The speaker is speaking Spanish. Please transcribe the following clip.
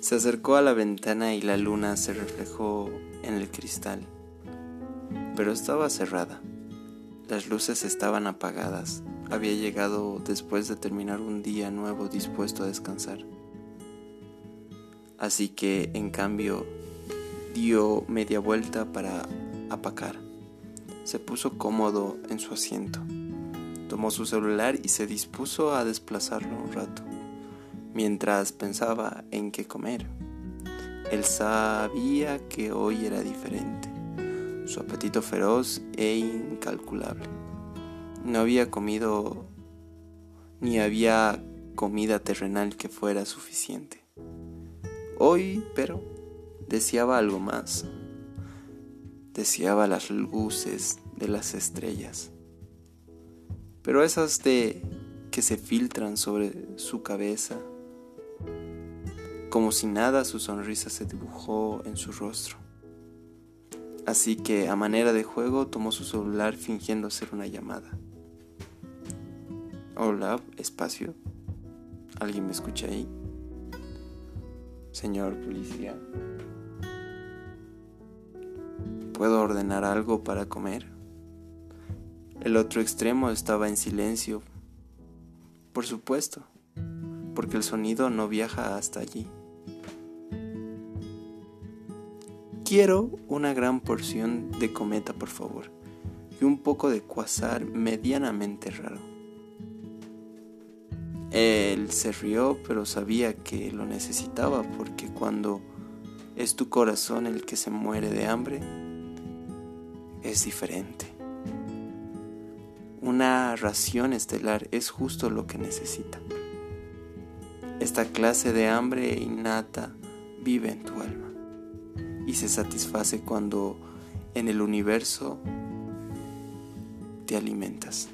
Se acercó a la ventana y la luna se reflejó en el cristal, pero estaba cerrada. Las luces estaban apagadas. Había llegado después de terminar un día nuevo dispuesto a descansar. Así que, en cambio, dio media vuelta para apacar. Se puso cómodo en su asiento. Tomó su celular y se dispuso a desplazarlo un rato, mientras pensaba en qué comer. Él sabía que hoy era diferente su apetito feroz e incalculable. No había comido ni había comida terrenal que fuera suficiente. Hoy, pero, deseaba algo más. Deseaba las luces de las estrellas. Pero esas de que se filtran sobre su cabeza. Como si nada, su sonrisa se dibujó en su rostro. Así que a manera de juego tomó su celular fingiendo hacer una llamada. Hola, espacio. ¿Alguien me escucha ahí? Señor policía. ¿Puedo ordenar algo para comer? El otro extremo estaba en silencio. Por supuesto, porque el sonido no viaja hasta allí. Quiero una gran porción de cometa, por favor, y un poco de cuasar medianamente raro. Él se rió, pero sabía que lo necesitaba porque cuando es tu corazón el que se muere de hambre, es diferente. Una ración estelar es justo lo que necesita. Esta clase de hambre innata vive en tu alma y se satisface cuando en el universo te alimentas.